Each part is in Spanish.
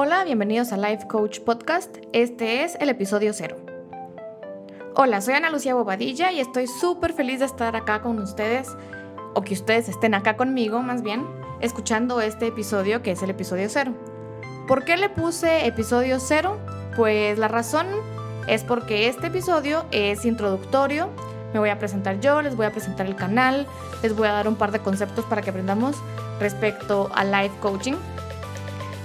Hola, bienvenidos a Life Coach Podcast. Este es el episodio cero. Hola, soy Ana Lucía Bobadilla y estoy súper feliz de estar acá con ustedes, o que ustedes estén acá conmigo más bien, escuchando este episodio que es el episodio cero. ¿Por qué le puse episodio cero? Pues la razón es porque este episodio es introductorio. Me voy a presentar yo, les voy a presentar el canal, les voy a dar un par de conceptos para que aprendamos respecto a life coaching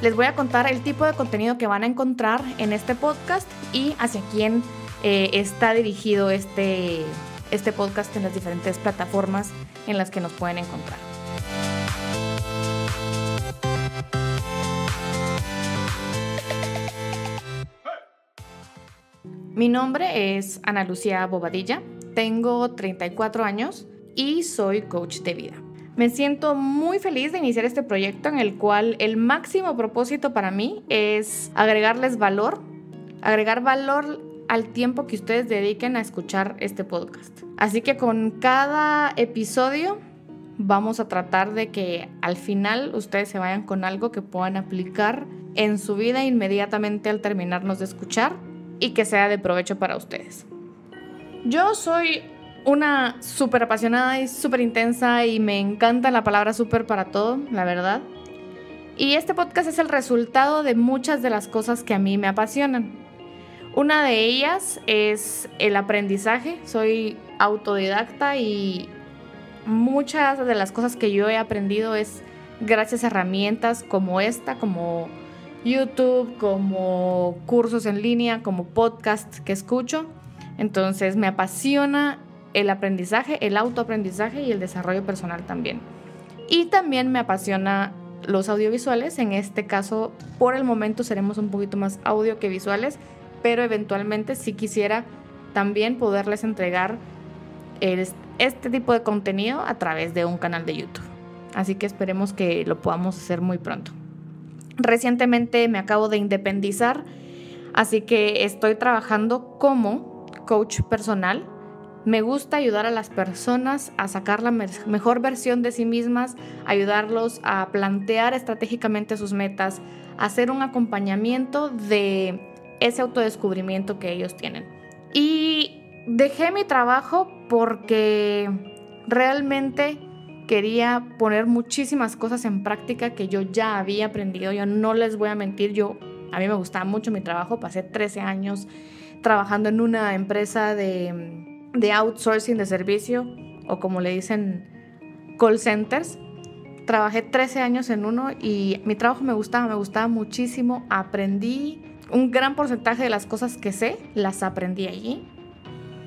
les voy a contar el tipo de contenido que van a encontrar en este podcast y hacia quién eh, está dirigido este, este podcast en las diferentes plataformas en las que nos pueden encontrar. Mi nombre es Ana Lucía Bobadilla, tengo 34 años y soy coach de vida. Me siento muy feliz de iniciar este proyecto en el cual el máximo propósito para mí es agregarles valor, agregar valor al tiempo que ustedes dediquen a escuchar este podcast. Así que con cada episodio vamos a tratar de que al final ustedes se vayan con algo que puedan aplicar en su vida inmediatamente al terminarnos de escuchar y que sea de provecho para ustedes. Yo soy una súper apasionada y súper intensa y me encanta la palabra súper para todo, la verdad. Y este podcast es el resultado de muchas de las cosas que a mí me apasionan. Una de ellas es el aprendizaje. Soy autodidacta y muchas de las cosas que yo he aprendido es gracias a herramientas como esta, como YouTube, como cursos en línea, como podcast que escucho. Entonces me apasiona el aprendizaje, el autoaprendizaje y el desarrollo personal también. Y también me apasiona los audiovisuales, en este caso por el momento seremos un poquito más audio que visuales, pero eventualmente si quisiera también poderles entregar este tipo de contenido a través de un canal de YouTube. Así que esperemos que lo podamos hacer muy pronto. Recientemente me acabo de independizar, así que estoy trabajando como coach personal me gusta ayudar a las personas a sacar la mejor versión de sí mismas, ayudarlos a plantear estratégicamente sus metas, hacer un acompañamiento de ese autodescubrimiento que ellos tienen. Y dejé mi trabajo porque realmente quería poner muchísimas cosas en práctica que yo ya había aprendido. Yo no les voy a mentir, yo a mí me gustaba mucho mi trabajo, pasé 13 años trabajando en una empresa de de outsourcing de servicio o como le dicen call centers. Trabajé 13 años en uno y mi trabajo me gustaba, me gustaba muchísimo. Aprendí un gran porcentaje de las cosas que sé, las aprendí allí.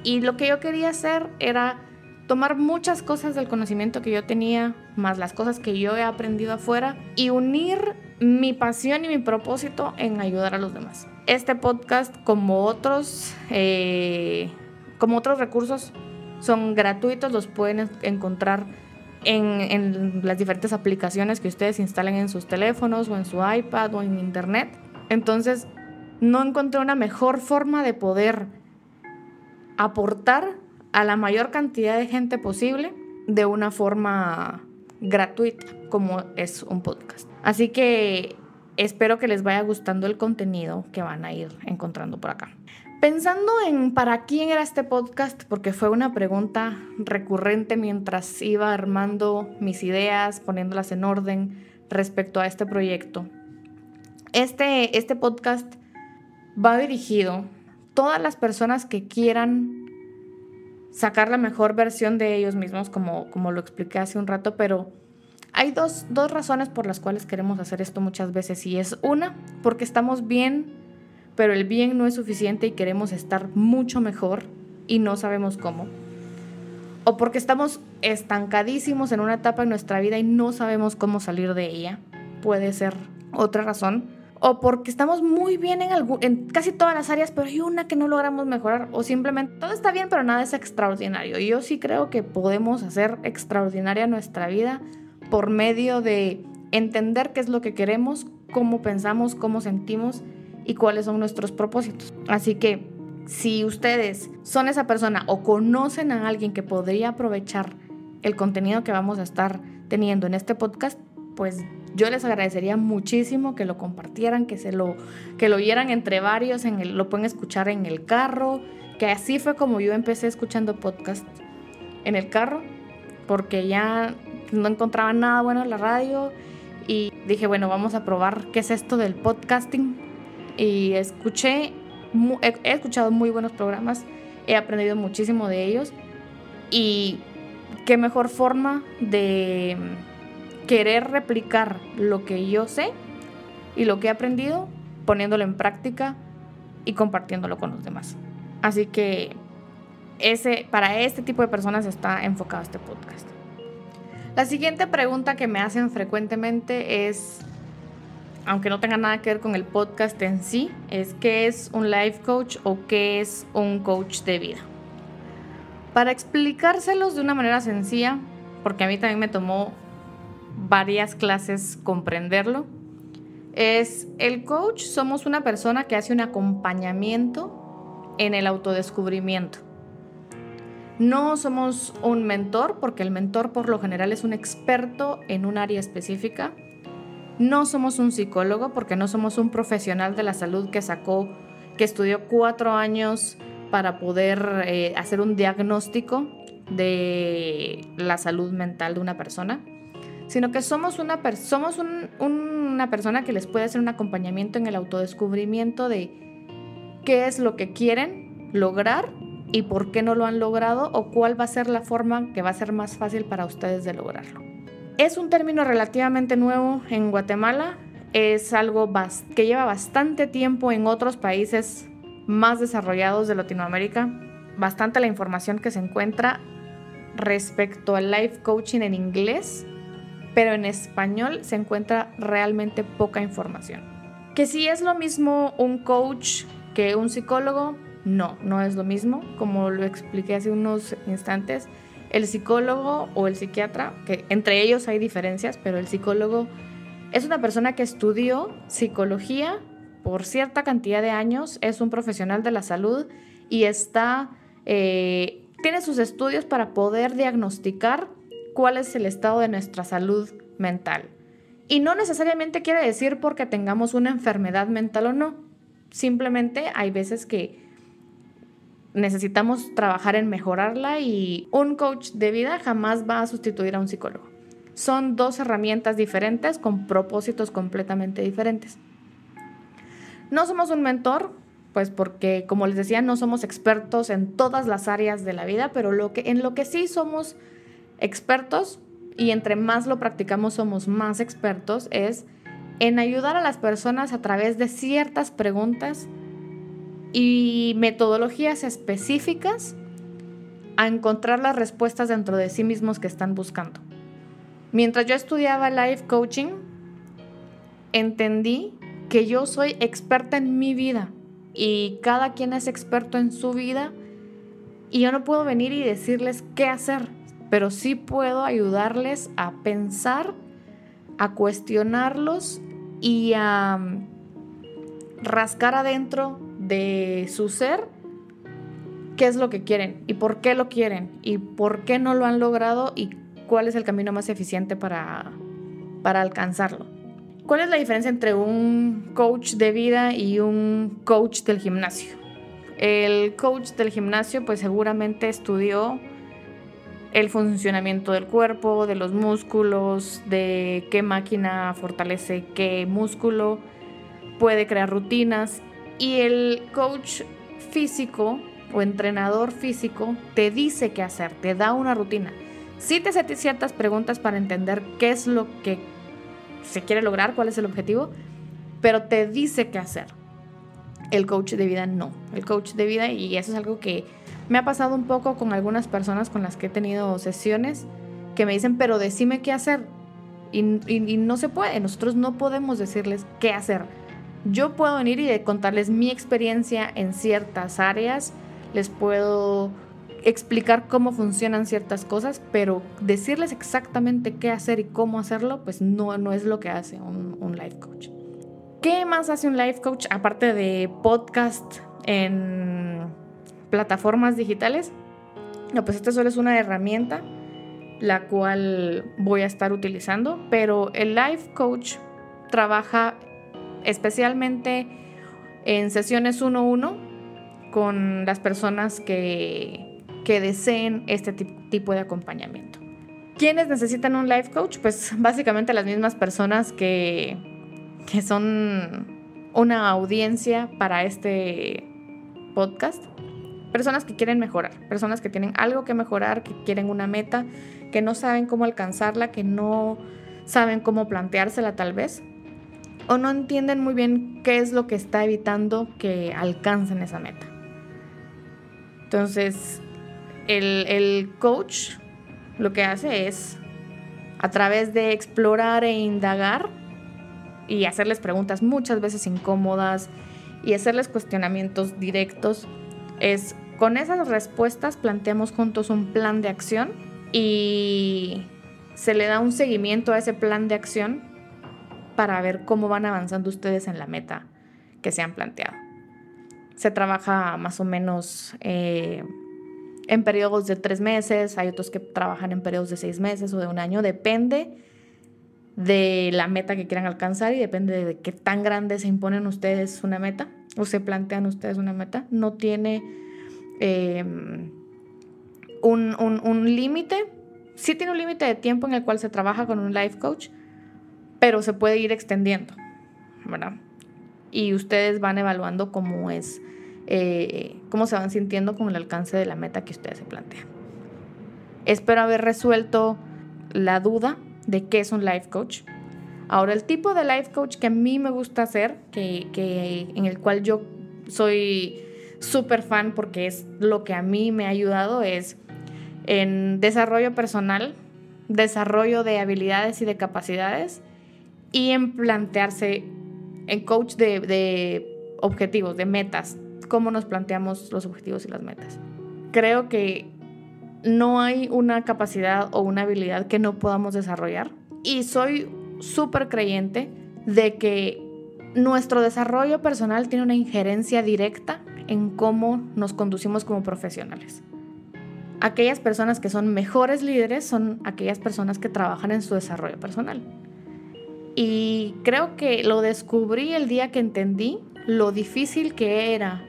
Y lo que yo quería hacer era tomar muchas cosas del conocimiento que yo tenía, más las cosas que yo he aprendido afuera, y unir mi pasión y mi propósito en ayudar a los demás. Este podcast, como otros, eh, como otros recursos son gratuitos, los pueden encontrar en, las diferentes aplicaciones que ustedes instalen en sus teléfonos o en su iPad o en internet. Entonces, no encontré una mejor forma de poder aportar a la mayor cantidad de gente posible de una forma gratuita como es un podcast. Así que espero que les vaya gustando el contenido que van a ir encontrando por acá. Pensando en para quién era este podcast, porque fue una pregunta recurrente mientras iba armando mis ideas, poniéndolas en orden respecto a este proyecto. Este, este podcast va dirigido a todas las personas que quieran sacar la mejor versión de ellos mismos, como, como lo expliqué hace un rato, pero hay dos, dos razones por las cuales queremos hacer esto muchas veces. Y es una, porque estamos bien pero el bien no es suficiente y queremos estar mucho mejor y no sabemos cómo. O porque estamos estancadísimos en una etapa de nuestra vida y no sabemos cómo salir de ella. Puede ser otra razón. O porque estamos muy bien en, en casi todas las áreas, pero hay una que no logramos mejorar. O simplemente todo está bien, pero nada es extraordinario. Y yo sí creo que podemos hacer extraordinaria nuestra vida por medio de entender qué es lo que queremos, cómo pensamos, cómo sentimos y cuáles son nuestros propósitos. Así que si ustedes son esa persona o conocen a alguien que podría aprovechar el contenido que vamos a estar teniendo en este podcast, pues yo les agradecería muchísimo que lo compartieran, que se lo, que lo oyeran entre varios, en el, lo pueden escuchar en el carro, que así fue como yo empecé escuchando podcast en el carro, porque ya no encontraba nada bueno en la radio y dije, bueno, vamos a probar qué es esto del podcasting. Y escuché, he escuchado muy buenos programas, he aprendido muchísimo de ellos y qué mejor forma de querer replicar lo que yo sé y lo que he aprendido, poniéndolo en práctica y compartiéndolo con los demás. Así que ese, para este tipo de personas está enfocado este podcast. La siguiente pregunta que me hacen frecuentemente es, aunque no tenga nada que ver con el podcast en sí, es qué es un life coach o qué es un coach de vida. Para explicárselos de una manera sencilla, porque a mí también me tomó varias clases comprenderlo, es el coach somos una persona que hace un acompañamiento en el autodescubrimiento. No somos un mentor, porque el mentor por lo general es un experto en un área específica. No somos un psicólogo, porque no somos un profesional de la salud que sacó, que estudió cuatro años para poder eh, hacer un diagnóstico de la salud mental de una persona, sino que somos, una, somos una persona que les puede hacer un acompañamiento en el autodescubrimiento de qué es lo que quieren lograr y por qué no lo han logrado o cuál va a ser la forma que va a ser más fácil para ustedes de lograrlo. Es un término relativamente nuevo en Guatemala, es algo que lleva bastante tiempo en otros países más desarrollados de Latinoamérica, bastante la información que se encuentra respecto al life coaching en inglés, pero en español se encuentra realmente poca información. Que si es lo mismo un coach que un psicólogo, no, no es lo mismo. Como lo expliqué hace unos instantes, el psicólogo o el psiquiatra, que entre ellos hay diferencias, pero el psicólogo es una persona que estudió psicología por cierta cantidad de años, es un profesional de la salud y está, eh, tiene sus estudios para poder diagnosticar cuál es el estado de nuestra salud mental. Y no necesariamente quiere decir porque tengamos una enfermedad mental o no. Simplemente hay veces que necesitamos trabajar en mejorarla y un coach de vida jamás va a sustituir a un psicólogo. Son dos herramientas diferentes con propósitos completamente diferentes. No somos un mentor, pues porque, como les decía, no somos expertos en todas las áreas de la vida, pero lo que, en lo que sí somos expertos, y entre más lo practicamos somos más expertos, es en ayudar a las personas a través de ciertas preguntas y metodologías específicas a encontrar las respuestas dentro de sí mismos que están buscando. Mientras yo estudiaba life coaching, entendí que yo soy experta en mi vida y cada quien es experto en su vida y yo no puedo venir y decirles qué hacer, pero sí puedo ayudarles a pensar, a cuestionarlos y a mm, rascar adentro de su ser qué es lo que quieren y por qué lo quieren y por qué no lo han logrado y cuál es el camino más eficiente para, para alcanzarlo. ¿Cuál es la diferencia entre un coach de vida y un coach del gimnasio? El coach del gimnasio pues seguramente estudió el funcionamiento del cuerpo, de los músculos, de qué máquina fortalece qué músculo, puede crear rutinas y el coach físico o entrenador físico te dice qué hacer, te da una rutina. Sí te hace ciertas preguntas para entender qué es lo que se quiere lograr, cuál es el objetivo, pero te dice qué hacer. El coach de vida no. El coach de vida, y eso es algo que me ha pasado un poco con algunas personas con las que he tenido sesiones, que me dicen, pero decime qué hacer. Y, no se puede, nosotros no podemos decirles qué hacer. Yo puedo venir y contarles mi experiencia en ciertas áreas, les puedo explicar cómo funcionan ciertas cosas, pero decirles exactamente qué hacer y cómo hacerlo, pues no, no es lo que hace un, un life coach. ¿Qué más hace un life coach aparte de podcast en plataformas digitales? No, pues esta solo es una herramienta la cual voy a estar utilizando, pero el Life Coach trabaja especialmente en sesiones 1-1 con las personas que, que deseen este tipo de acompañamiento. ¿Quiénes necesitan un life coach? Pues básicamente las mismas personas que, que son una audiencia para este podcast. Personas que quieren mejorar, personas que tienen algo que mejorar, que quieren una meta, que no saben cómo alcanzarla, que no saben cómo planteársela tal vez, o no entienden muy bien qué es lo que está evitando que alcancen esa meta. Entonces, el, el coach lo que hace es, a través de explorar e indagar y hacerles preguntas muchas veces incómodas y hacerles cuestionamientos directos, es con esas respuestas planteamos juntos un plan de acción y se le da un seguimiento a ese plan de acción para ver cómo van avanzando ustedes en la meta que se han planteado. Se trabaja más o menos eh, en periodos de tres meses, hay otros que trabajan en periodos de seis meses o de un año, depende de la meta que quieran alcanzar y depende de qué tan grande se imponen ustedes una meta o se plantean ustedes una meta. No tiene em, un, un límite, sí tiene un límite de tiempo en el cual se trabaja con un life coach, pero se puede ir extendiendo, ¿verdad? Y ustedes van evaluando cómo es eh, cómo se van sintiendo con el alcance de la meta que ustedes se plantean. Espero haber resuelto la duda de qué es un life coach. Ahora, el tipo de life coach que a mí me gusta hacer, que, que en el cual yo soy súper fan porque es lo que a mí me ha ayudado, es en desarrollo personal, desarrollo de habilidades y de capacidades y en plantearse en coach de, objetivos, de metas, cómo nos planteamos los objetivos y las metas. Creo que no hay una capacidad o una habilidad que no podamos desarrollar y soy súper creyente de que nuestro desarrollo personal tiene una injerencia directa en cómo nos conducimos como profesionales. Aquellas personas que son mejores líderes son aquellas personas que trabajan en su desarrollo personal. Y creo que lo descubrí el día que entendí lo difícil que era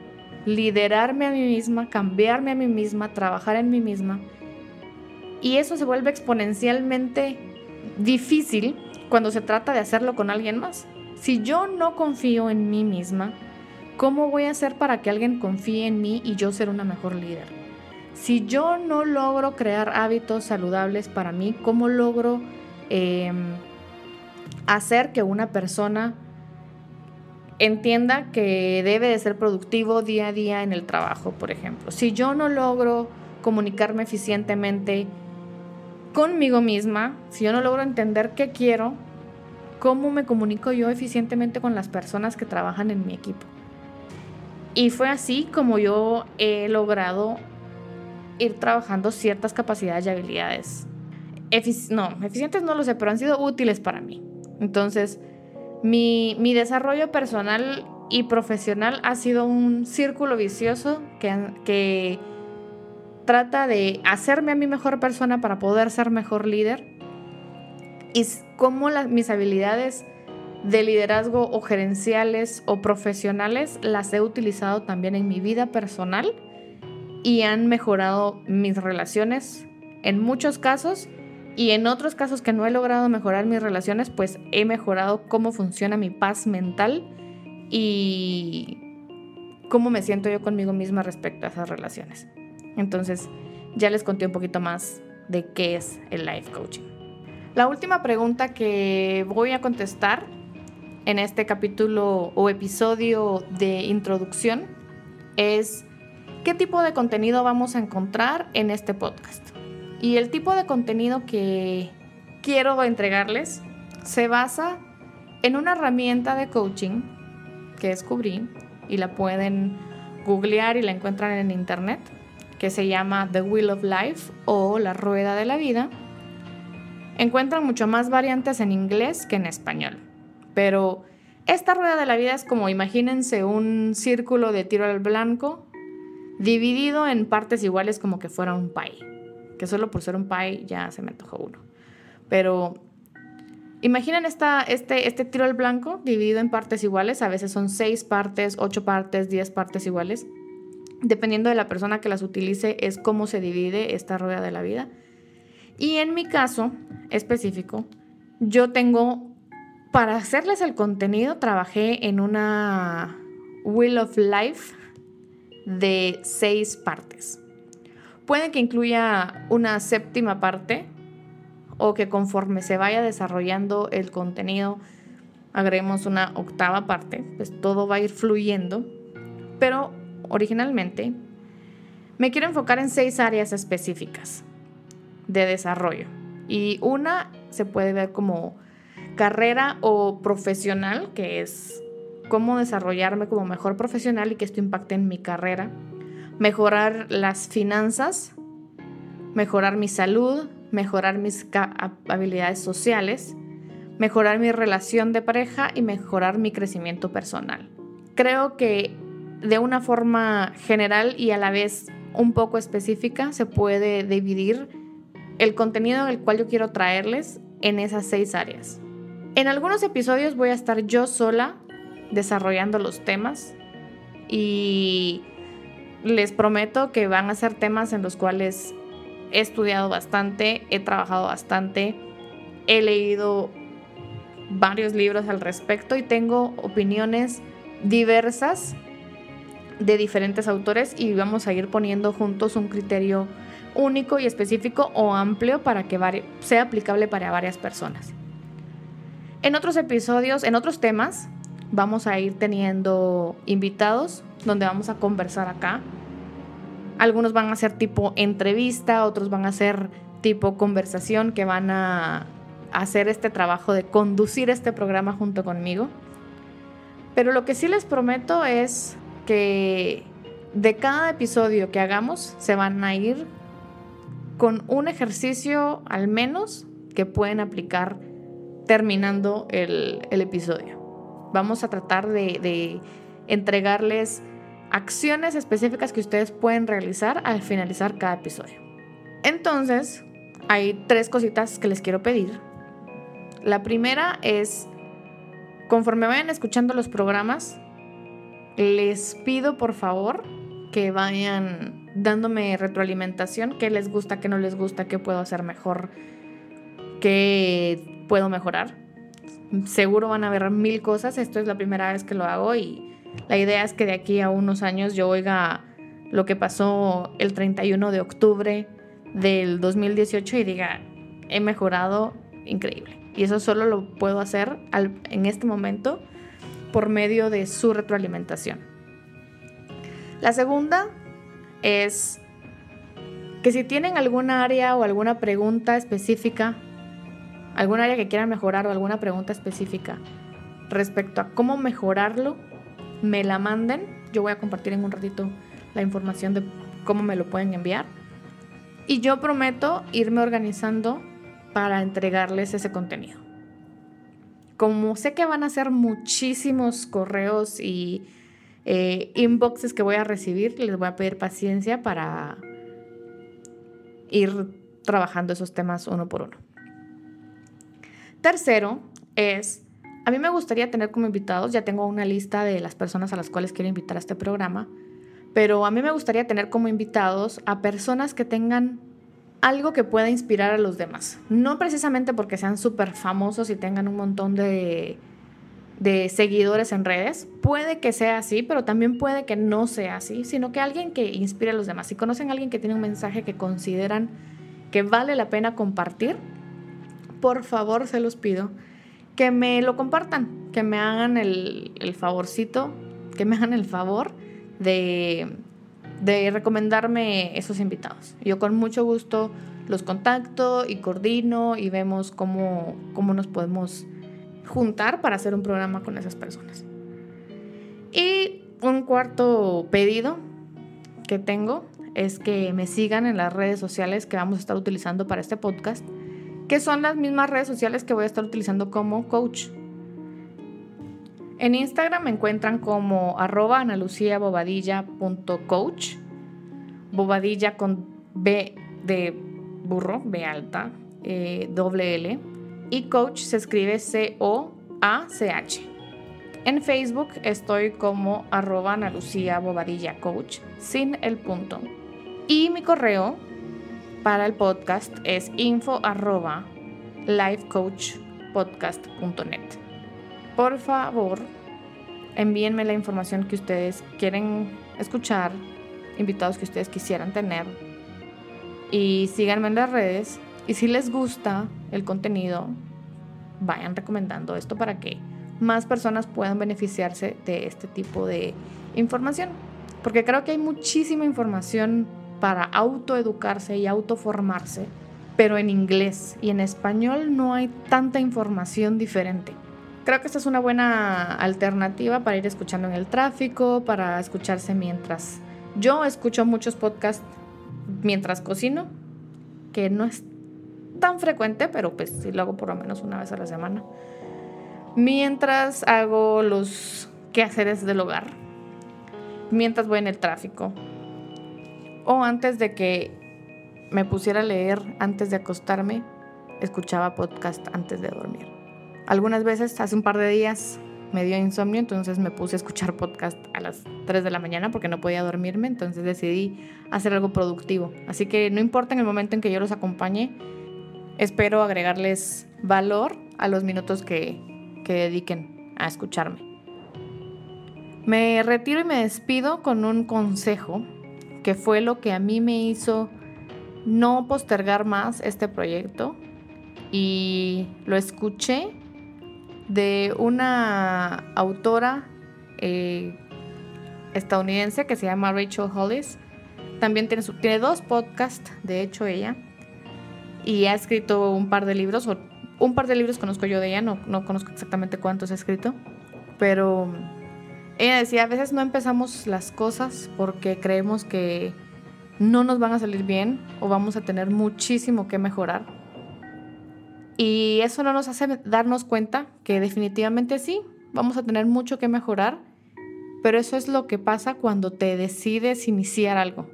liderarme a mí misma, cambiarme a mí misma, trabajar en mí misma. Y eso se vuelve exponencialmente difícil cuando se trata de hacerlo con alguien más. Si yo no confío en mí misma, ¿cómo voy a hacer para que alguien confíe en mí y yo ser una mejor líder? Si yo no logro crear hábitos saludables para mí, ¿cómo logro em, hacer que una persona entienda que debe de ser productivo día a día en el trabajo, por ejemplo. Si yo no logro comunicarme eficientemente conmigo misma, si yo no logro entender qué quiero, ¿cómo me comunico yo eficientemente con las personas que trabajan en mi equipo? Y fue así como yo he logrado ir trabajando ciertas capacidades y habilidades. no, eficientes no lo sé, pero han sido útiles para mí. Entonces, mi, desarrollo personal y profesional ha sido un círculo vicioso que, que trata de hacerme a mí mejor persona para poder ser mejor líder. Y cómo mis habilidades de liderazgo o gerenciales o profesionales las he utilizado también en mi vida personal y han mejorado mis relaciones en muchos casos y en otros casos que no he logrado mejorar mis relaciones, pues he mejorado cómo funciona mi paz mental y cómo me siento yo conmigo misma respecto a esas relaciones. Entonces, ya les conté un poquito más de qué es el life coaching. La última pregunta que voy a contestar en este capítulo o episodio de introducción es ¿qué tipo de contenido vamos a encontrar en este podcast? Y el tipo de contenido que quiero entregarles se basa en una herramienta de coaching que descubrí y la pueden googlear y la encuentran en internet, que se llama The Wheel of Life o La Rueda de la Vida. Encuentran mucho más variantes en inglés que en español, pero esta rueda de la vida es como imagínense un círculo de tiro al blanco dividido en partes iguales como que fuera un pie que solo por ser un pie ya se me antojó uno. Pero imaginen esta, este, este tiro al blanco dividido en partes iguales, a veces son seis partes, ocho partes, diez partes iguales. Dependiendo de la persona que las utilice, es cómo se divide esta rueda de la vida. Y en mi caso específico, yo tengo, para hacerles el contenido, trabajé en una Wheel of Life de seis partes. Puede que incluya una séptima parte o que conforme se vaya desarrollando el contenido agreguemos una octava parte, pues todo va a ir fluyendo. Pero originalmente me quiero enfocar en seis áreas específicas de desarrollo. Y una se puede ver como carrera o profesional, que es cómo desarrollarme como mejor profesional y que esto impacte en mi carrera. Mejorar las finanzas, mejorar mi salud, mejorar mis habilidades sociales, mejorar mi relación de pareja y mejorar mi crecimiento personal. Creo que de una forma general y a la vez un poco específica se puede dividir el contenido del cual yo quiero traerles en esas seis áreas. En algunos episodios voy a estar yo sola desarrollando los temas y les prometo que van a ser temas en los cuales he estudiado bastante, he trabajado bastante, he leído varios libros al respecto y tengo opiniones diversas de diferentes autores y vamos a ir poniendo juntos un criterio único y específico o amplio para que sea aplicable para varias personas. En otros episodios, en otros temas, vamos a ir teniendo invitados donde vamos a conversar acá. Algunos van a ser tipo entrevista, otros van a ser tipo conversación que van a hacer este trabajo de conducir este programa junto conmigo. Pero lo que sí les prometo es que de cada episodio que hagamos se van a ir con un ejercicio al menos que pueden aplicar terminando el, episodio. Vamos a tratar de, de entregarles acciones específicas que ustedes pueden realizar al finalizar cada episodio. Entonces, hay tres cositas que les quiero pedir. La primera es, conforme vayan escuchando los programas, les pido por favor que vayan dándome retroalimentación, qué les gusta, qué no les gusta, qué puedo hacer mejor, qué puedo mejorar. Seguro van a haber mil cosas, esto es la primera vez que lo hago y la idea es que de aquí a unos años yo oiga lo que pasó el 31 de octubre del 2018 y diga, he mejorado increíble. Y eso solo lo puedo hacer en este momento por medio de su retroalimentación. La segunda es que si tienen alguna área o alguna pregunta específica, algún área que quieran mejorar o alguna pregunta específica respecto a cómo mejorarlo, me la manden. Yo voy a compartir en un ratito la información de cómo me lo pueden enviar. Y yo prometo irme organizando para entregarles ese contenido. Como sé que van a ser muchísimos correos y eh, inboxes que voy a recibir, les voy a pedir paciencia para ir trabajando esos temas uno por uno. Tercero es, a mí me gustaría tener como invitados, ya tengo una lista de las personas a las cuales quiero invitar a este programa, pero a mí me gustaría tener como invitados a personas que tengan algo que pueda inspirar a los demás. No precisamente porque sean súper famosos y tengan un montón de, seguidores en redes. Puede que sea así, pero también puede que no sea así, sino que alguien que inspire a los demás. Si conocen a alguien que tiene un mensaje que consideran que vale la pena compartir, por favor se los pido que me lo compartan, que me hagan el, el favorcito, que me hagan el favor de de recomendarme esos invitados. Yo con mucho gusto los contacto y coordino y vemos cómo, cómo nos podemos juntar para hacer un programa con esas personas. Y un cuarto pedido que tengo es que me sigan en las redes sociales que vamos a estar utilizando para este podcast, que son las mismas redes sociales que voy a estar utilizando como coach. En Instagram me encuentran como arroba analuciabobadilla.coach, bobadilla con B de burro, B alta, eh, doble L. Y coach se escribe C-O-A-C-H. En Facebook estoy como arroba Ana Lucía Bobadilla Coach sin el punto. Y mi correo para el podcast es info arroba lifecoachpodcast.net. Por favor, envíenme la información que ustedes quieren escuchar, invitados que ustedes quisieran tener y síganme en las redes. Y si les gusta el contenido, vayan recomendando esto para que más personas puedan beneficiarse de este tipo de información. Porque creo que hay muchísima información para autoeducarse y autoformarse, pero en inglés y en español no hay tanta información diferente. Creo que esta es una buena alternativa para ir escuchando en el tráfico, para escucharse mientras... Yo escucho muchos podcasts mientras cocino, que no es tan frecuente, pero pues sí lo hago por lo menos una vez a la semana. Mientras hago los quehaceres del hogar, mientras voy en el tráfico, o antes de que me pusiera a leer antes de acostarme, escuchaba podcast antes de dormir. Algunas veces, hace un par de días, me dio insomnio, entonces me puse a escuchar podcast a las 3 de la mañana porque no podía dormirme, entonces decidí hacer algo productivo. Así que no importa en el momento en que yo los acompañe, espero agregarles valor a los minutos que, que dediquen a escucharme. Me retiro y me despido con un consejo que fue lo que a mí me hizo no postergar más este proyecto y lo escuché de una autora eh, estadounidense que se llama Rachel Hollis. También tiene, tiene dos podcasts, de hecho ella, y ha escrito un par de libros, o un par de libros conozco yo de ella, no, no conozco exactamente cuántos ha escrito, pero ella decía, a veces no empezamos las cosas porque creemos que no nos van a salir bien o vamos a tener muchísimo que mejorar y eso no nos hace darnos cuenta que definitivamente sí, vamos a tener mucho que mejorar, pero eso es lo que pasa cuando te decides iniciar algo.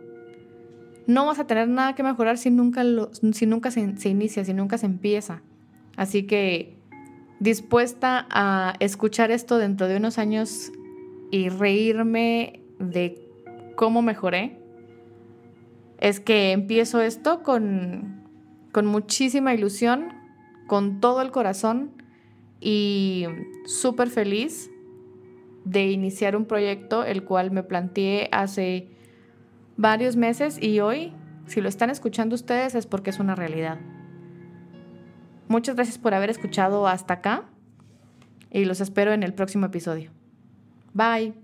No vas a tener nada que mejorar si nunca, si nunca se, se inicia, si nunca se empieza. Así que dispuesta a escuchar esto dentro de unos años y reírme de cómo mejoré, es que empiezo esto con, con muchísima ilusión, con todo el corazón y súper feliz de iniciar un proyecto el cual me planteé hace varios meses y hoy, si lo están escuchando ustedes, es porque es una realidad. Muchas gracias por haber escuchado hasta acá y los espero en el próximo episodio. Bye.